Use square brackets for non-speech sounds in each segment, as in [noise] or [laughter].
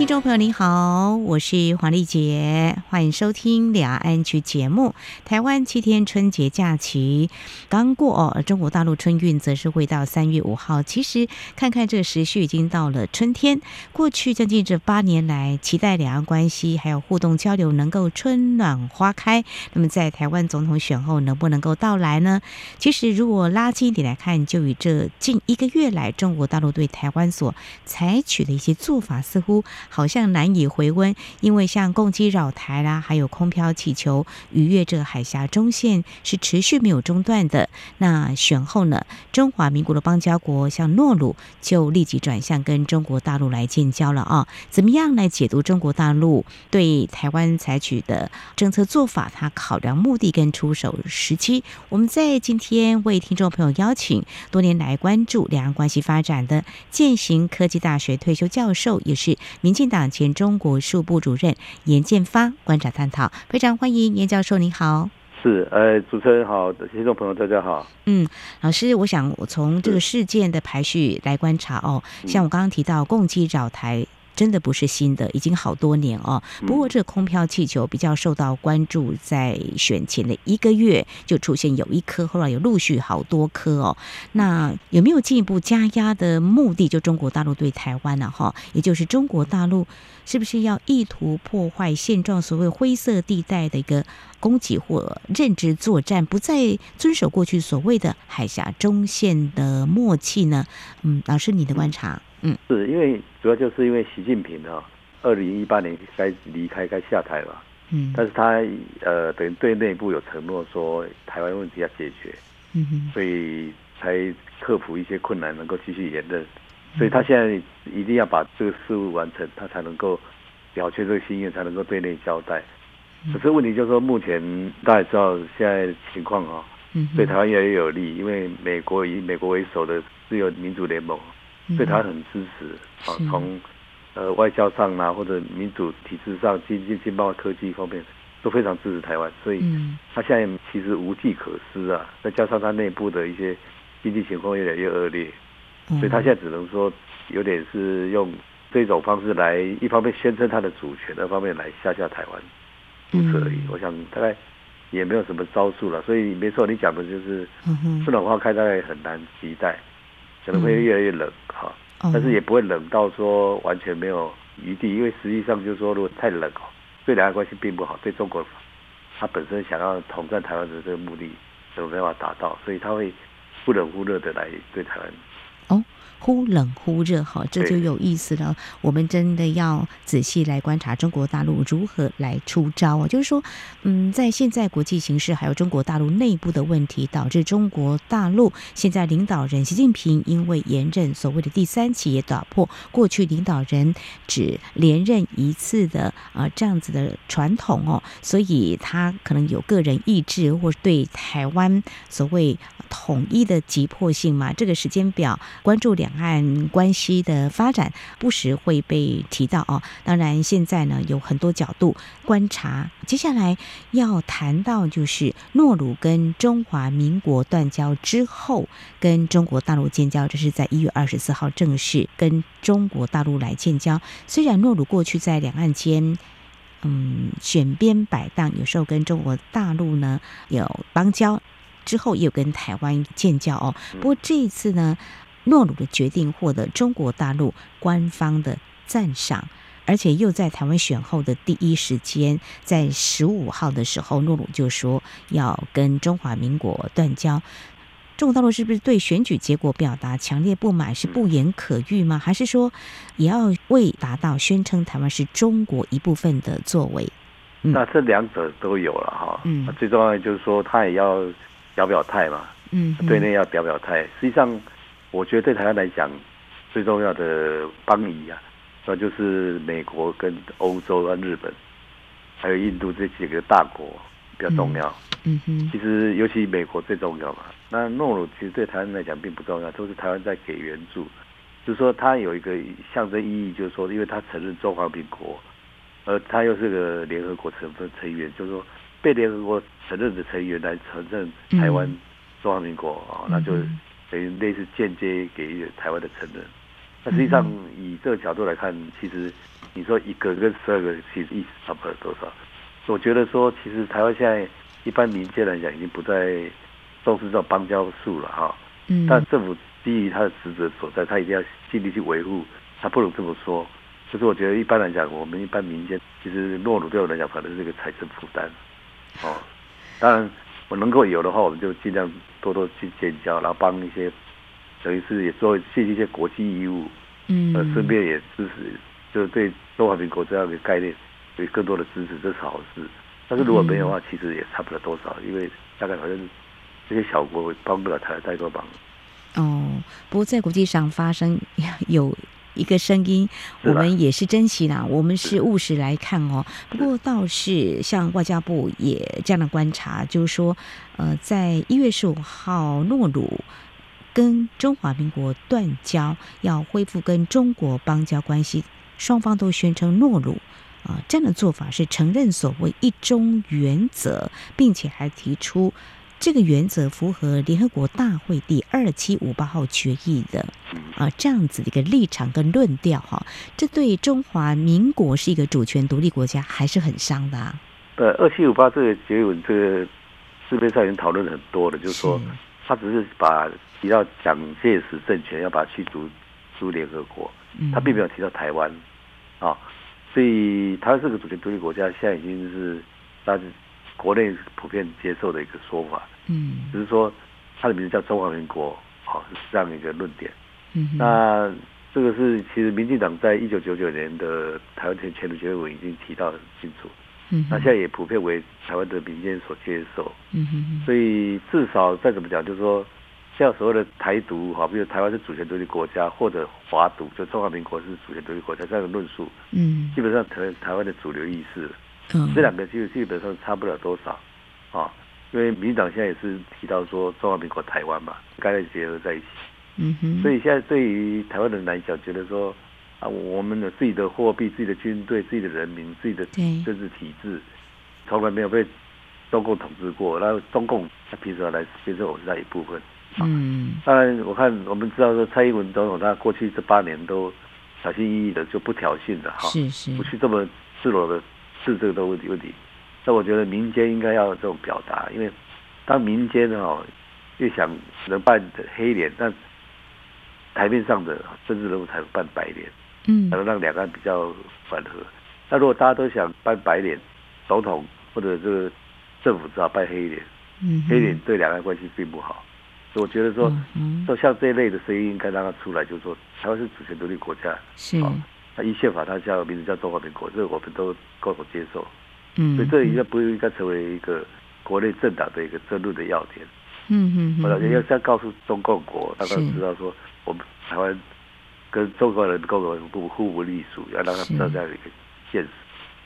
听众朋友您好，我是黄丽杰，欢迎收听两岸局节目。台湾七天春节假期刚过哦，中国大陆春运则是会到三月五号。其实看看这个时序，已经到了春天。过去将近这八年来，期待两岸关系还有互动交流能够春暖花开。那么在台湾总统选后能不能够到来呢？其实如果拉近一点来看，就以这近一个月来中国大陆对台湾所采取的一些做法，似乎。好像难以回温，因为像共机扰台啦，还有空飘气球逾越这个海峡中线是持续没有中断的。那选后呢，中华民国的邦交国像诺鲁就立即转向跟中国大陆来建交了啊。怎么样来解读中国大陆对台湾采取的政策做法？它考量目的跟出手时机。我们在今天为听众朋友邀请多年来关注两岸关系发展的健行科技大学退休教授，也是。民进党前中国事务部主任严建发观察探讨，非常欢迎严教授，你好。是，呃，主持人好，听众朋友大家好。嗯，老师，我想我从这个事件的排序来观察哦，像我刚刚提到共机扰台。真的不是新的，已经好多年哦。不过这个空飘气球比较受到关注，在选前的一个月就出现有一颗，后来有陆续好多颗哦。那有没有进一步加压的目的？就中国大陆对台湾呢？哈，也就是中国大陆是不是要意图破坏现状？所谓灰色地带的一个攻击或认知作战，不再遵守过去所谓的海峡中线的默契呢？嗯，老师，你的观察？嗯，是因为主要就是因为习近平啊，二零一八年该离开该下台了，嗯，但是他呃等于对内部有承诺说台湾问题要解决，嗯哼，所以才克服一些困难，能够继续连任，所以他现在一定要把这个事务完成，他才能够了却这个心愿，才能够对内交代。可是问题就是说，目前大家知道现在情况啊，对台湾越来越有利，因为美国以美国为首的自由民主联盟。对他很支持啊，从呃外交上啊，或者民主体制上、经济、经贸、科技方面都非常支持台湾，所以他现在其实无计可施啊。再加上他内部的一些经济情况越来越恶劣，所以他现在只能说有点是用这种方式来，一方面宣称他的主权，二方面来吓吓台湾，如此而已。我想大概也没有什么招数了。所以没错，你讲的就是春暖花开，大概很难期待。可能会越来越冷哈，但是也不会冷到说完全没有余地，因为实际上就是说，如果太冷哦，对两岸关系并不好，对中国他本身想要统战台湾的这个目的，都没办法达到，所以他会忽冷忽热的来对台湾。忽冷忽热，哈，这就有意思了。我们真的要仔细来观察中国大陆如何来出招啊！就是说，嗯，在现在国际形势还有中国大陆内部的问题，导致中国大陆现在领导人习近平因为延任所谓的第三期，也打破过去领导人只连任一次的啊这样子的传统哦，所以他可能有个人意志，或对台湾所谓统一的急迫性嘛。这个时间表，关注两。两岸关系的发展不时会被提到哦。当然，现在呢有很多角度观察。接下来要谈到就是诺鲁跟中华民国断交之后，跟中国大陆建交，这是在一月二十四号正式跟中国大陆来建交。虽然诺鲁过去在两岸间，嗯，选边摆荡，有时候跟中国大陆呢有邦交，之后也有跟台湾建交哦。不过这一次呢。诺鲁的决定获得中国大陆官方的赞赏，而且又在台湾选后的第一时间，在十五号的时候，诺鲁就说要跟中华民国断交。中国大陆是不是对选举结果表达强烈不满，是不言可喻吗？还是说也要为达到宣称台湾是中国一部分的作为？嗯、那这两者都有了哈。嗯，最重要的就是说他也要表表态嘛。嗯，对内要表表态。实际上。我觉得对台湾来讲，最重要的邦谊啊，那就是美国跟欧洲啊日本，还有印度这几个大国比较重要。嗯哼，其实尤其美国最重要嘛。那诺鲁其实对台湾来讲并不重要，都是台湾在给援助。就是说它有一个象征意义，就是说，因为它承认中华民国，而它又是个联合国成分成员，就是说被联合国承认的成员来承认台湾中华民国啊，那就等于类似间接给予台湾的承认。那实际上以这个角度来看，其实你说一个跟十二个其实意思差不了多少。我觉得说，其实台湾现在一般民间来讲，已经不再重视这种邦交术了哈。嗯。但政府基于他的职责所在，他一定要尽力去维护。他不能这么说。就是我觉得一般来讲，我们一般民间其实诺鲁对我来讲，可能是一个财政负担。哦。当然，我能够有的话，我们就尽量多多去建交，然后帮一些，等于是也做尽一些国际义务。嗯。呃，顺便也支持，就是对中华民国这样的概念。有更多的支持，这是好事。但是如果没有的话，其实也差不了多少，因为大概好像这些小国帮不了太太多忙。哦，不过在国际上发生 [laughs] 有一个声音，我们也是珍惜啦。我们是务实来看哦。不过倒是像外交部也这样的观察，就是说，呃，在一月十五号，诺鲁跟中华民国断交，要恢复跟中国邦交关系，双方都宣称诺鲁。啊，这样的做法是承认所谓一中原则，并且还提出这个原则符合联合国大会第二七五八号决议的啊，这样子的一个立场跟论调哈，这对中华民国是一个主权独立国家还是很伤的啊。呃，二七五八这个结文，这个市面上已经讨论很多了，就是说他只是把提到蒋介石政权要把它驱逐出联合国，他并没有提到台湾啊。所以，他是个主权独立国家，现在已经是大家国内普遍接受的一个说法。嗯，只是说它的名字叫中华民国，好，是这样一个论点。嗯，那这个是其实民进党在一九九九年的台湾前前途协会已经提到很清楚。嗯，那现在也普遍为台湾的民间所接受。嗯哼，所以至少再怎么讲，就是说。像所谓的台独哈，比如台湾是主权独立国家，或者华独，就中华民国是主权独立国家这样的论述，嗯，基本上台台湾的主流意识，嗯，这两个基基本上差不了多少，啊，因为民进党现在也是提到说中华民国台湾嘛，该结合在一起，嗯哼，所以现在对于台湾人来讲，觉得说啊，我们有自己的货币、自己的军队、自己的人民、自己的政治体制，从来没有被中共统治过，然后中共他凭什么来接受我们那一部分？嗯，当然，我看我们知道说蔡英文总统他过去这八年都小心翼翼的，就不挑衅的哈，是是，不去这么赤裸的是这个问题问题。那我觉得民间应该要有这种表达，因为当民间哦越想能扮黑脸，但台面上的政治人物才能扮白脸，嗯，才能让两岸比较缓和。那如果大家都想扮白脸，总统或者这个政府只好扮黑脸，嗯，黑脸对两岸关系并不好。所以我觉得说，像这一类的声音应该让它出来，就是说，台湾是主权独立国家，是啊，它依宪法它叫名字叫中华民国，这个我们都共同接受。嗯，所以这应该不应该成为一个国内政党的一个争论的要点。嗯嗯嗯，我感觉要先告诉中共国，让他知道说，我们台湾跟中国人共同不互不隶属，要让他知道这样的一个现实。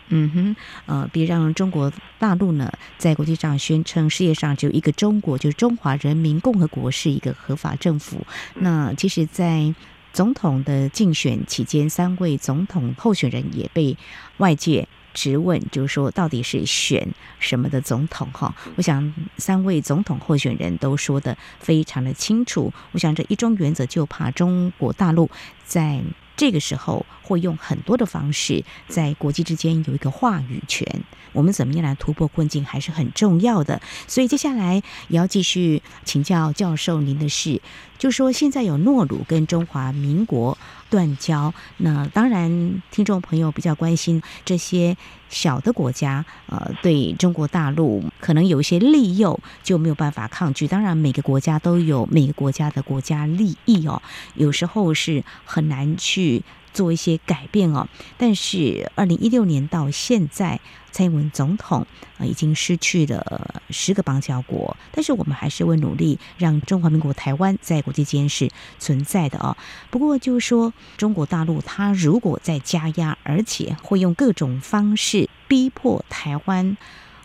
嗯哼，呃，别让中国大陆呢在国际上宣称世界上只有一个中国，就是中华人民共和国是一个合法政府。那其实，在总统的竞选期间，三位总统候选人也被外界质问，就是说到底是选什么的总统？哈，我想三位总统候选人都说的非常的清楚。我想这一中原则就怕中国大陆在。这个时候会用很多的方式，在国际之间有一个话语权。我们怎么样来突破困境还是很重要的。所以接下来也要继续请教教授您的是，就说现在有诺鲁跟中华民国断交，那当然听众朋友比较关心这些小的国家，呃，对中国大陆可能有一些利诱，就没有办法抗拒。当然每个国家都有每个国家的国家利益哦，有时候是很难去。做一些改变哦，但是二零一六年到现在，蔡英文总统啊已经失去了十个邦交国，但是我们还是会努力让中华民国台湾在国际间是存在的哦。不过就是说，中国大陆他如果在加压，而且会用各种方式逼迫台湾，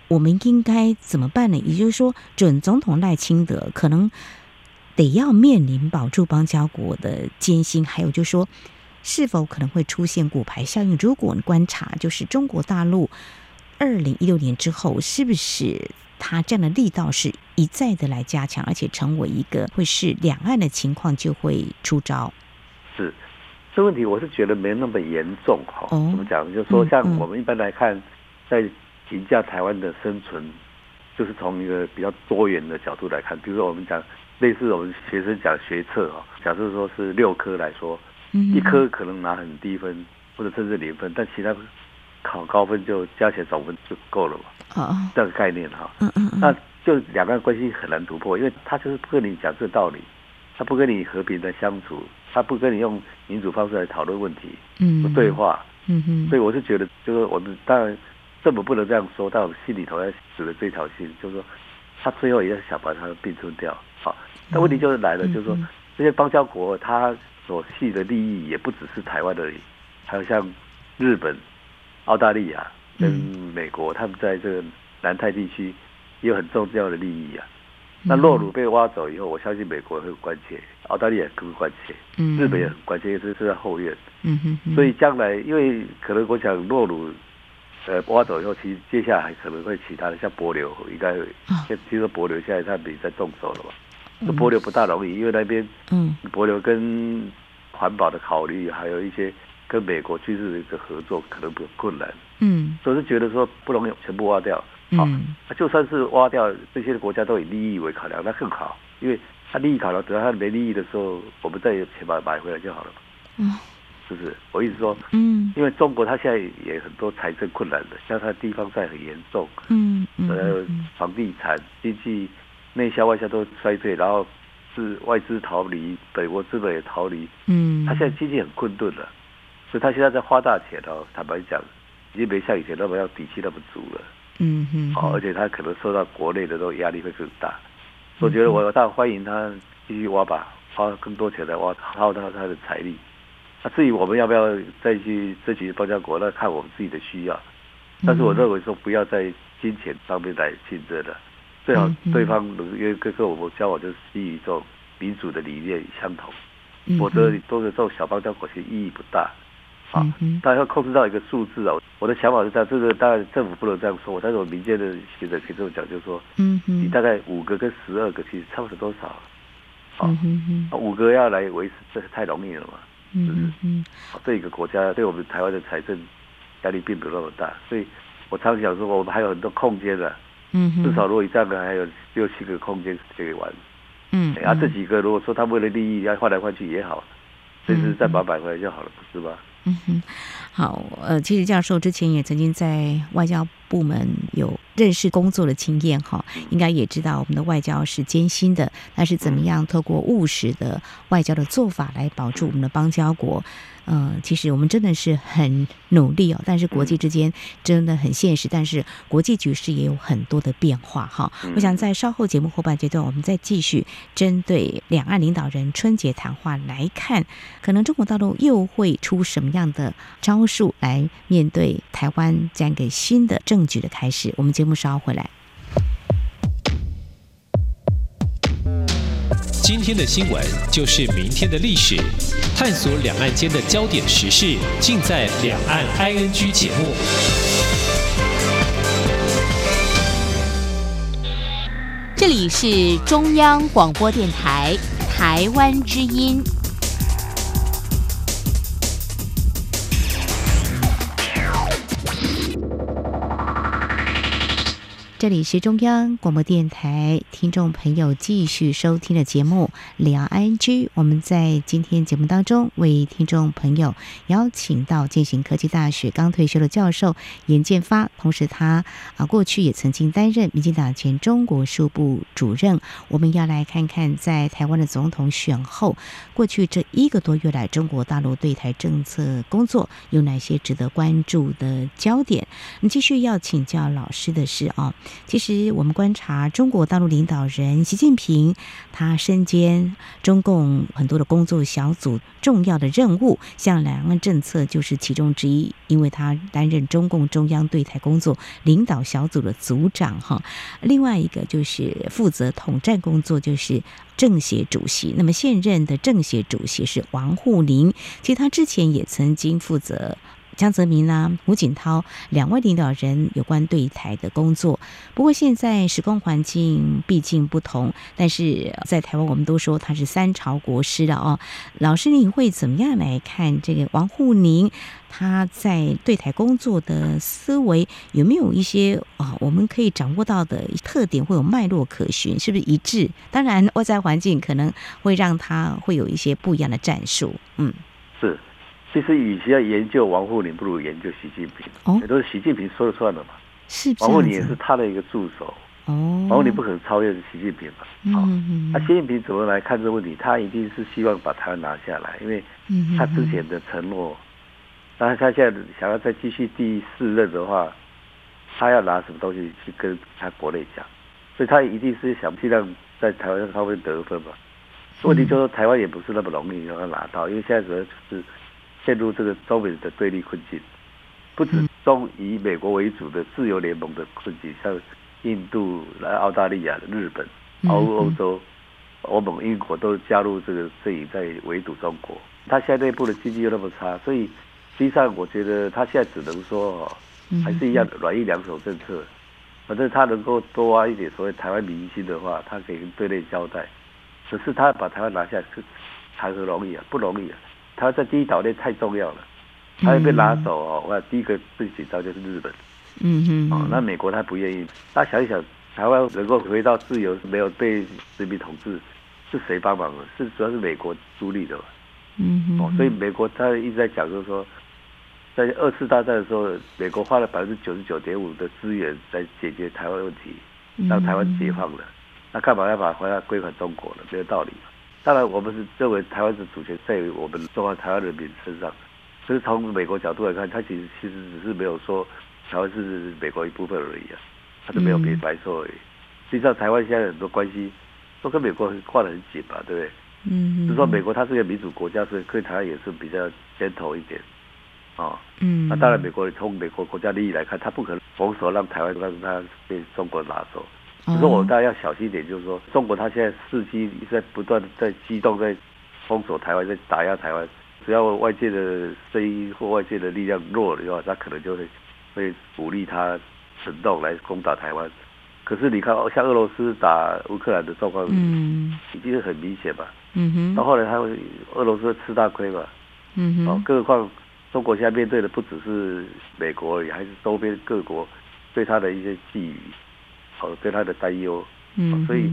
我们应该怎么办呢？也就是说，准总统赖清德可能。得要面临保住邦交国的艰辛，还有就是说，是否可能会出现骨牌效应？如果你观察，就是中国大陆二零一六年之后，是不是它这样的力道是一再的来加强，而且成为一个会是两岸的情况就会出招？是这问题，我是觉得没那么严重哈。怎么讲？就是说，像我们一般来看，在评价台湾的生存。就是从一个比较多元的角度来看，比如说我们讲类似我们学生讲学测哦，假设说是六科来说，一科可能拿很低分或者甚至零分，但其他考高分就加起来总分就够了嘛。哦，这个概念哈。嗯嗯。那就两个人关系很难突破，因为他就是不跟你讲这个道理，他不跟你和平的相处，他不跟你用民主方式来讨论问题，嗯，不对话。嗯嗯。所以我是觉得，就是我们当然。政府不能这样说，但我们心里头要死了这条心，就是说，他最后也要想把他并吞掉。好，但问题就是来了，就是说，这些邦交国他所系的利益也不只是台湾而已，还有像日本、澳大利亚跟美国，他们在这个南太地区也有很重要的利益啊。那洛鲁被挖走以后，我相信美国会关切，澳大利亚更关切，日本也很关切，这是在后院。嗯哼。所以将来，因为可能我想洛鲁。呃，挖走以后，其实接下来可能会其他的，像柏流应该听说柏流现在他们在动手了吧？这帛琉不大容易，因为那边，嗯，柏流跟环保的考虑，还有一些跟美国军事的一个合作，可能比较困难。嗯，所以是觉得说不容易全部挖掉。好，那就算是挖掉，这些国家都以利益为考量，那更好，因为他利益考量，等到他没利益的时候，我们再有钱把它买回来就好了。嗯。是不是？我意思说，嗯，因为中国它现在也很多财政困难的，像它地方债很严重，嗯，呃，房地产经济内销外销都衰退，然后是外资逃离，北国资本也逃离，嗯，他现在经济很困顿了，所以他现在在花大钱哦，坦白讲，已经没像以前那么要底气那么足了，嗯嗯，好，而且他可能受到国内的这种压力会更大，所以我觉得我大欢迎他继续挖吧，花更多钱来挖，耗到他的财力。那至于我们要不要再去争取邦交国，那看我们自己的需要。但是我认为说不要在金钱上面来竞争了，最好对方能因为跟跟我们交往就是基于这种民主的理念相同，否则都是这种小邦交国其实意义不大。啊，大家要控制到一个数字啊。我的想法是这样，这个当然政府不能这样说，但是我民间的学者可以这么讲，就是说，嗯你大概五个跟十二个其实差不多多少？啊，五个要来维持，这太容易了嘛。嗯嗯，这一个国家对我们台湾的财政压力并不那么大，所以我常想说，我们还有很多空间的。嗯，至少如果这样的还有六七个空间可以玩。嗯，啊，这几个如果说他为了利益要换来换去也好，随时再把它买回来就好了，不是吗？嗯哼，好，呃，其实教授之前也曾经在外交部门有认识工作的经验哈，应该也知道我们的外交是艰辛的，但是怎么样透过务实的外交的做法来保住我们的邦交国。嗯、呃，其实我们真的是很努力哦，但是国际之间真的很现实，但是国际局势也有很多的变化哈。我想在稍后节目后半阶段，我们再继续针对两岸领导人春节谈话来看，可能中国大陆又会出什么样的招数来面对台湾这样一个新的政局的开始。我们节目稍后回来。今天的新闻就是明天的历史，探索两岸间的焦点时事，尽在《两岸 ING》节目。这里是中央广播电台台湾之音。这里是中央广播电台，听众朋友继续收听的节目《两岸 ING》。我们在今天节目当中为听众朋友邀请到健行科技大学刚退休的教授严建发，同时他啊过去也曾经担任民进党前中国事务部主任。我们要来看看在台湾的总统选后，过去这一个多月来，中国大陆对台政策工作有哪些值得关注的焦点？我们继续要请教老师的是啊。其实我们观察中国大陆领导人习近平，他身兼中共很多的工作小组重要的任务，像两岸政策就是其中之一，因为他担任中共中央对台工作领导小组的组长哈。另外一个就是负责统战工作，就是政协主席。那么现任的政协主席是王沪宁，其实他之前也曾经负责。江泽民啊，胡锦涛两位领导人有关对台的工作。不过现在时空环境毕竟不同，但是在台湾我们都说他是三朝国师了哦。老师，你会怎么样来看这个王沪宁他在对台工作的思维有没有一些啊我们可以掌握到的特点，会有脉络可循，是不是一致？当然外在环境可能会让他会有一些不一样的战术。嗯，是。其实，与其要研究王沪宁，不如研究习近平。哦，也都是习近平说了算的嘛。是，王沪宁也是他的一个助手。哦，王沪宁不可能超越习近平嘛。嗯嗯。那习近平怎么来看这个问题？他一定是希望把台湾拿下来，因为他之前的承诺。但是他现在想要再继续第四任的话，他要拿什么东西去跟他国内讲？所以他一定是想尽量在台湾方面得分嘛。问题就是，台湾也不是那么容易让他拿到，因为现在主要就是。陷入这个中美的对立困境，不止中以美国为主的自由联盟的困境，像印度、来澳大利亚、日本、欧欧洲、欧盟、英国都加入这个阵营在围堵中国。他现在内部的经济又那么差，所以实际上我觉得他现在只能说哦，还是一样软硬两手政策。反正他能够多挖一点所谓台湾民心的话，他可以跟对内交代。只是他把台湾拿下是谈何容易啊？不容易啊！他在第一岛链太重要了，他要被拉走哦。我、嗯、第一个最紧张就是日本，嗯哼，哦，那美国他不愿意。他想一想，台湾能够回到自由，没有被殖民统治，是谁帮忙的？是主要是美国助力的嘛，嗯哼，哦，所以美国他一直在讲，就是说，在二次大战的时候，美国花了百分之九十九点五的资源来解决台湾问题，让台湾解放了，那干嘛要把回来归还中国呢？没有道理。当然，我们是认为台湾的主权在于我们中华台湾人民身上。所以从美国角度来看，他其实其实只是没有说台湾是美国一部分而已啊，他都没有明白说而已。实际上，台湾现在很多关系都跟美国挂得很紧嘛，对不对？嗯。就是说，美国它是一个民主国家，所以跟台湾也是比较尖头一点。哦。嗯。那当然，美国从美国国家利益来看，他不可能封锁让台湾让他被中国拿走。只是我大家要小心一点，就是说，中国他现在伺机在不断的在机动，在封锁台湾，在打压台湾。只要外界的声音或外界的力量弱了的话，他可能就会会鼓励他行动来攻打台湾。可是你看，像俄罗斯打乌克兰的状况，嗯，已经很明显嘛。嗯哼。到后来他会俄罗斯会吃大亏嘛。嗯哼。哦，更何况中国现在面对的不只是美国而已，还是周边各国对他的一些觊觎。好，对他的担忧，嗯，所以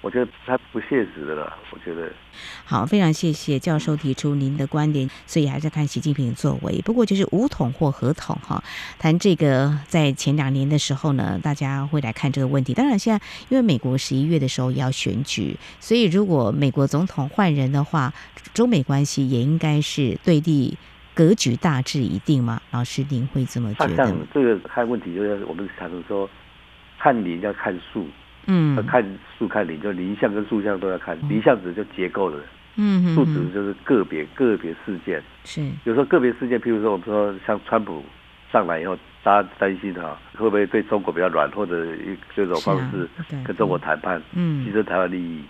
我觉得他不现实的了。我觉得好，非常谢谢教授提出您的观点。所以还是看习近平的作为。不过就是武统或合统哈，谈这个在前两年的时候呢，大家会来看这个问题。当然现在因为美国十一月的时候也要选举，所以如果美国总统换人的话，中美关系也应该是对立格局大致一定吗？老师您会这么觉得？像这个看问题，就是我们常常说。看林要看树，嗯，看树看林，就林相跟树相都要看。林相指就结构的，嗯，树指就是个别个别事件。是，有时候个别事件，譬如说我们说像川普上来以后，大家担心哈会不会对中国比较软，或者以这种方式跟中国谈判，嗯，牺牲台湾利益，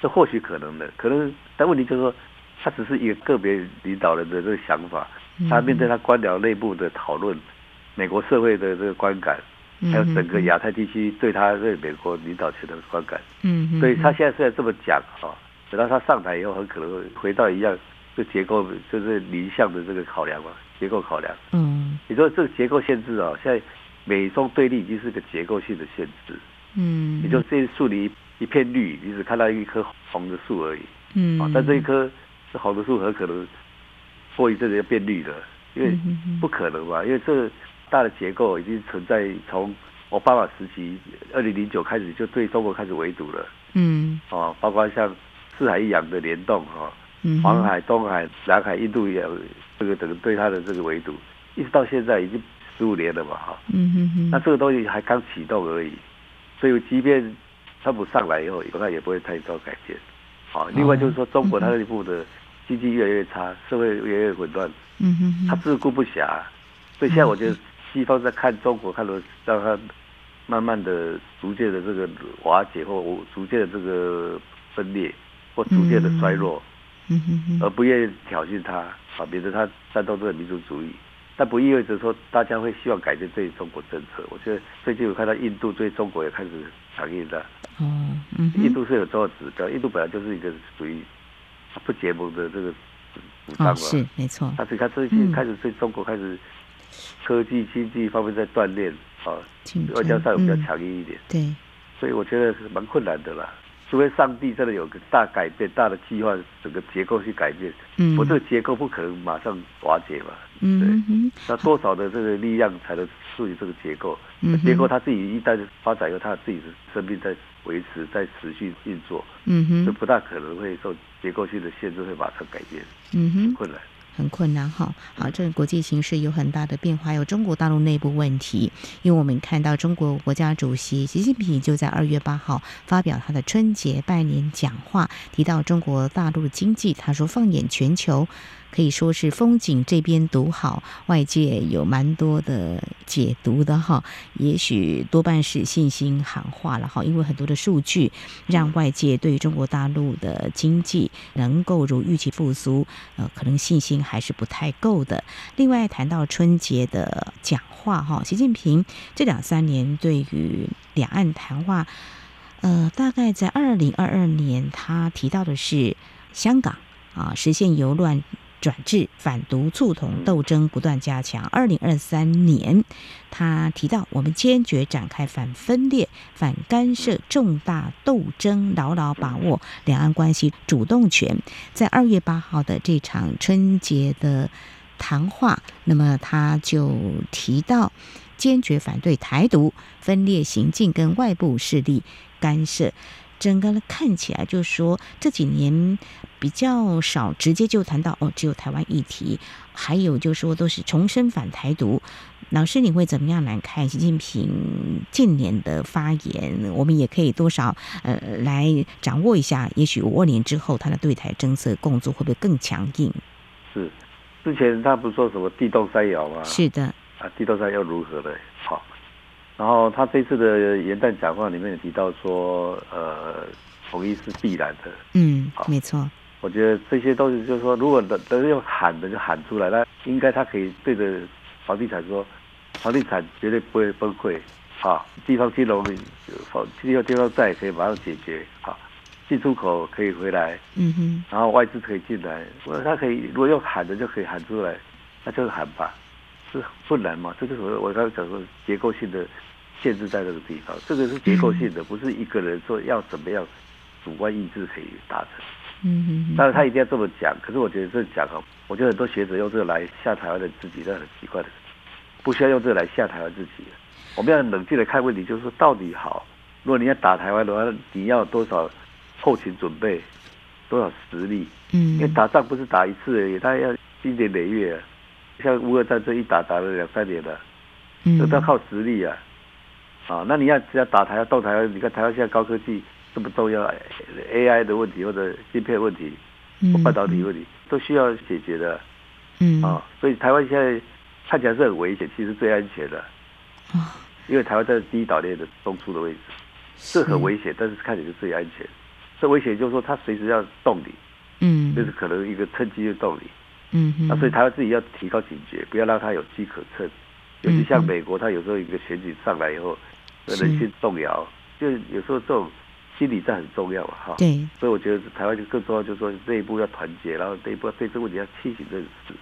这或许可能的，可能。但问题就是说，他只是一个个别领导人的这个想法，他面对他官僚内部的讨论，美国社会的这个观感。还有整个亚太地区对他对美国领导权的观感，嗯，所以他现在虽然这么讲哈，等到他上台以后，很可能会回到一样，就结构就是林相的这个考量嘛，结构考量，嗯，你说这个结构限制啊，现在美中对立已经是个结构性的限制，嗯，你就这树林一片绿，你只看到一棵红的树而已，嗯，啊，但这一棵是红的树，很可能过一阵子就变绿了，因为不可能嘛，因为这。大的结构已经存在，从奥巴马时期二零零九开始就对中国开始围堵了。嗯，哦，包括像四海一洋的联动哈，黄海、东海、南海、印度也有这个等对它的这个围堵，一直到现在已经十五年了嘛，哈，嗯哼哼，那这个东西还刚启动而已，所以即便川普上来以后，恐怕也不会太多改变，好，另外就是说中国它内部的经济越来越差，社会越来越混乱，嗯哼哼，他自顾不暇，所以现在我觉得西方在看中国，看到让他慢慢的、逐渐的这个瓦解或逐渐的这个分裂或逐渐的衰弱，而不愿意挑衅他，啊，免得他煽动这个民族主义。但不意味着说大家会希望改变对中国政策。我觉得最近我看到印度对中国也开始强硬了。哦，嗯，印度是有重要指标，印度本来就是一个属于不结盟的这个主张嘛。是没错。但是他最近开始对中国开始科技经济方面在锻炼啊，外交上有比较强硬一点。对。所以我觉得是蛮困难的啦。除非上帝真的有个大改变、大的计划，整个结构去改变，嗯，我这个结构不可能马上瓦解嘛，嗯，对，那多少的这个力量才能适应这个结构？嗯，结构它自己一旦发展以后，它自己的生命在维持、在持续运作，嗯哼，就不大可能会受结构性的限制，会马上改变，嗯哼，困难。很困难哈，好，这个国际形势有很大的变化，有中国大陆内部问题。因为我们看到中国国家主席习近平就在二月八号发表他的春节拜年讲话，提到中国大陆经济，他说放眼全球。可以说是风景这边独好，外界有蛮多的解读的哈，也许多半是信心喊话了哈，因为很多的数据让外界对中国大陆的经济能够如预期复苏，呃，可能信心还是不太够的。另外谈到春节的讲话哈，习近平这两三年对于两岸谈话，呃，大概在二零二二年他提到的是香港啊，实现由乱。转制反独促统斗争不断加强。二零二三年，他提到我们坚决展开反分裂、反干涉重大斗争，牢牢把握两岸关系主动权。在二月八号的这场春节的谈话，那么他就提到坚决反对台独分裂行径跟外部势力干涉。整个看起来就是说这几年比较少直接就谈到哦，只有台湾议题，还有就是说都是重申反台独。老师，你会怎么样来看习近平近年的发言？我们也可以多少呃来掌握一下，也许五二年之后他的对台政策工作会不会更强硬？是，之前他不是说什么地动山摇吗？是的，啊，地动山又如何呢？好。然后他这次的元旦讲话里面也提到说，呃，统一是必然的。嗯，没错。我觉得这些东西就是说，如果能能用喊的就喊出来，那应该他可以对着房地产说，房地产绝对不会崩溃。好，地方金融，房地方地方债可以马上解决。好，进出口可以回来。嗯哼。然后外资可以进来，我他可以如果用喊的就可以喊出来，那就是喊吧。是不难嘛？这就是我我刚才讲说结构性的限制在这个地方，这个是结构性的，不是一个人说要怎么样主观意志可以达成。嗯嗯。但是他一定要这么讲，可是我觉得这讲哦，我觉得很多学者用这个来吓台湾的自己，那很奇怪的事情，不需要用这个来吓台湾自己。我们要冷静的看问题，就是说到底好，如果你要打台湾的话，你要多少后勤准备，多少实力？嗯。因为打仗不是打一次而已，他要经年累月。像乌俄战争一打打了两三年了，这都要靠实力啊！啊，那你要只要打台湾动台湾，你看台湾现在高科技这么重要，AI 的问题或者芯片问题或半导体问题都需要解决的。嗯啊，所以台湾现在看起来是很危险，其实最安全的。啊，因为台湾在第一岛链的中枢的位置是很危险，但是看起来是最安全。这危险就是说它随时要动你，嗯，就是可能一个趁机就动你。嗯，那所以台湾自己要提高警觉，不要让它有机可乘。尤其像美国，它有时候一个选举上来以后，人心动摇，就有时候这种心理战很重要嘛，哈。对。所以我觉得台湾就更重要，就是说内部要团结，然后内部对这个问题要清醒认识。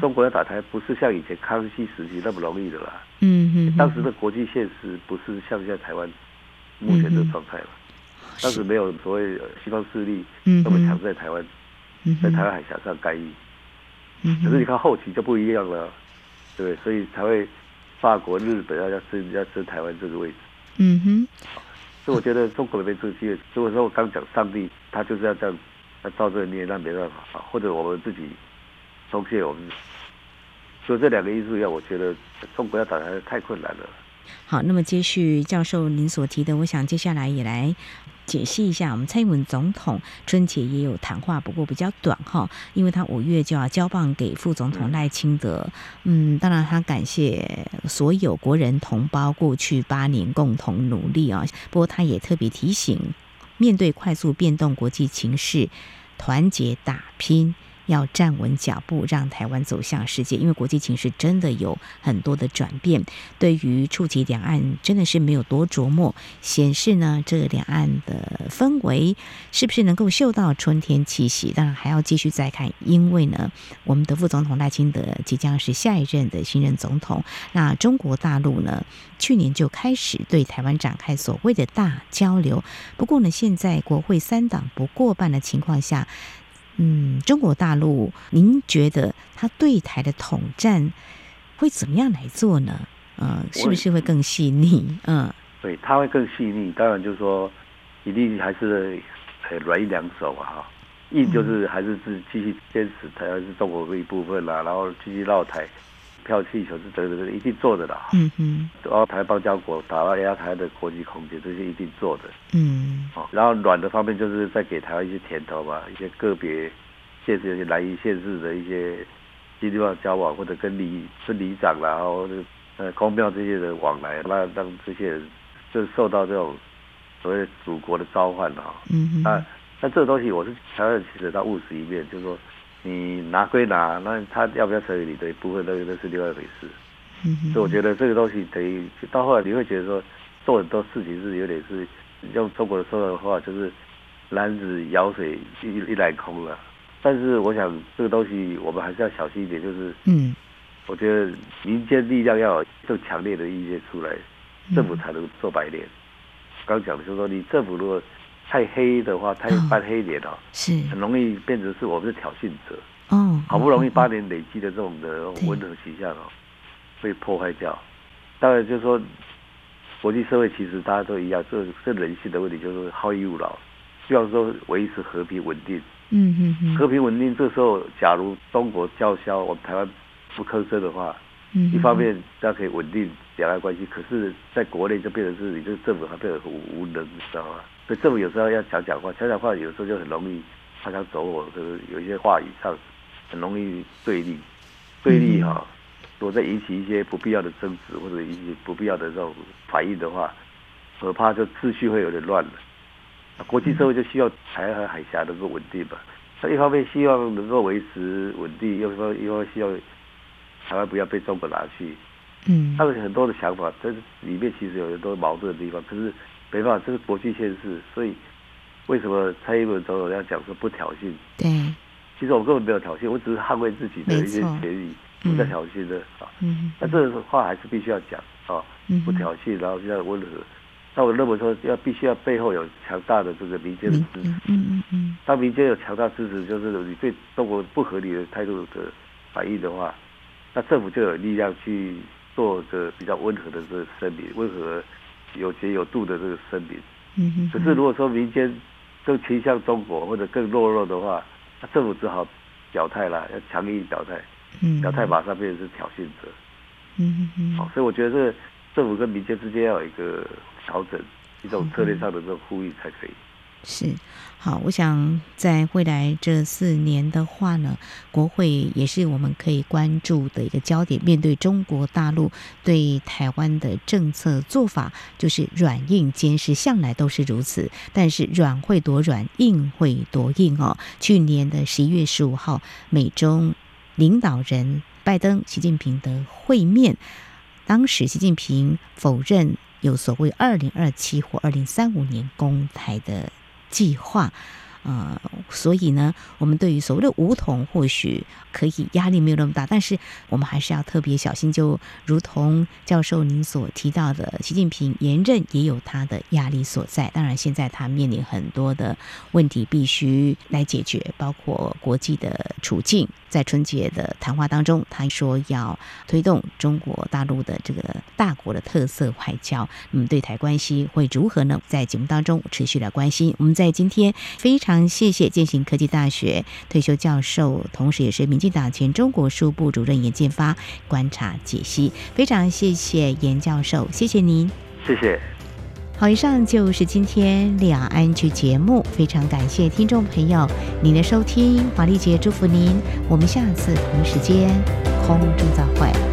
中国要打台，不是像以前康熙时期那么容易的啦。嗯嗯。当时的国际现实不是像现在台湾目前这个状态了。当时没有所谓西方势力那么强在台湾，在台湾海峡上干预。可是你看后期就不一样了，对，所以才会法国、日本要要争要争台湾这个位置。嗯哼。所以我觉得中国那边这个机会，如果说我刚讲上帝，他就是要这样，要照这个孽，那没办法。或者我们自己松懈我们所以这两个因素要，我觉得中国要打台太困难了。好，那么接续教授您所提的，我想接下来也来解析一下。我们蔡英文总统春节也有谈话，不过比较短哈，因为他五月就要交棒给副总统赖清德。嗯，当然他感谢所有国人同胞过去八年共同努力啊。不过他也特别提醒，面对快速变动国际情势，团结打拼。要站稳脚步，让台湾走向世界。因为国际情势真的有很多的转变，对于触及两岸真的是没有多琢磨，显示呢，这两岸的氛围是不是能够嗅到春天气息？当然还要继续再看，因为呢，我们的副总统赖清德即将是下一任的新任总统。那中国大陆呢，去年就开始对台湾展开所谓的大交流。不过呢，现在国会三党不过半的情况下。嗯，中国大陆，您觉得他对台的统战会怎么样来做呢？呃，是不是会更细腻？嗯，对，他会更细腻。当然就是说，一定还是软一两手啊。哈，硬就是还是是继续坚持台湾是中国的一部分啦，然后继续绕台。票气球是等等一定做的啦。嗯嗯，然后台邦交国打压压台的国际空间，这些一定做的。嗯，哦，然后软的方面就是在给台湾一些甜头吧，一些个别县市、有些南移县市的一些经济交往，或者跟里村里长啦，然后呃公庙这些人往来，那让这些人就受到这种所谓祖国的召唤哈。嗯嗯，那那这个东西我是台湾其实他务实一面，就是说。你拿归拿，那他要不要成为你的一部分，那个那是另外一回事。嗯。所以我觉得这个东西等于到后来你会觉得说，做很多事情是有点是用中国的说的话，就是篮子舀水一一篮空了。但是我想这个东西我们还是要小心一点，就是嗯，我觉得民间力量要有更强烈的意见出来，政府才能做白脸。刚讲的就是说，你政府如果。太黑的话，太扮黑脸哦，是很容易变成是我们是挑衅者。哦，好不容易八年累积的这种的温和形象哦，被破坏掉。当然就是说，国际社会其实大家都一样，这这人性的问题就是好逸恶劳，希望说维持和平稳定。嗯嗯嗯。和平稳定，这时候假如中国叫嚣，我们台湾不吭声的话，嗯，一方面大家可以稳定两岸关系，可是在国内就变成是你这个政府还变得很无能，你知道吗？所以政府有时候要讲讲话，讲讲话有时候就很容易擦枪走火，就是有一些话语上很容易对立，对立哈、哦，如果再引起一些不必要的争执或者一些不必要的这种反应的话，我怕就秩序会有点乱了。国际社会就需要台海海峡能够稳定吧，他一方面希望能够维持稳定，又说又方面希望台湾不要被中国拿去。嗯，他有很多的想法，这里面其实有很多矛盾的地方，可是。没办法，这是国际现实，所以为什么蔡英文总统要讲说不挑衅？对，其实我根本没有挑衅，我只是捍卫自己的一些权益，不再挑衅的啊。嗯，那这个话还是必须要讲啊，不挑衅，然后比较温和。那我认为说要必须要背后有强大的这个民间的支持。嗯嗯嗯。当民间有强大支持，就是你对中国不合理的态度的反应的话，那政府就有力量去做个比较温和的这个声明，温和。有节有度的这个声明，嗯哼，可是如果说民间更倾向中国或者更懦弱的话，那政府只好表态了，要强硬表态，嗯，表态马上变成是挑衅者，嗯嗯，好，所以我觉得这个政府跟民间之间要有一个调整，一种策略上的这种呼吁才可以。是，好，我想在未来这四年的话呢，国会也是我们可以关注的一个焦点。面对中国大陆对台湾的政策做法，就是软硬兼施，向来都是如此。但是软会多软，硬会多硬哦。去年的十一月十五号，美中领导人拜登、习近平的会面，当时习近平否认有所谓二零二七或二零三五年攻台的。计划，呃，所以呢，我们对于所谓的梧桐，或许可以压力没有那么大，但是我们还是要特别小心。就如同教授您所提到的，习近平连任也有他的压力所在。当然，现在他面临很多的问题必须来解决，包括国际的处境。在春节的谈话当中，他说要推动中国大陆的这个大国的特色外交。那么对台关系会如何呢？在节目当中持续来关心。我们在今天非常。常谢谢建行科技大学退休教授，同时也是民进党前中国书部主任严建发观察解析，非常谢谢严教授，谢谢您，谢谢。好，以上就是今天两岸 ING 节目，非常感谢听众朋友您的收听，华丽姐祝福您，我们下次同一时间空中再会。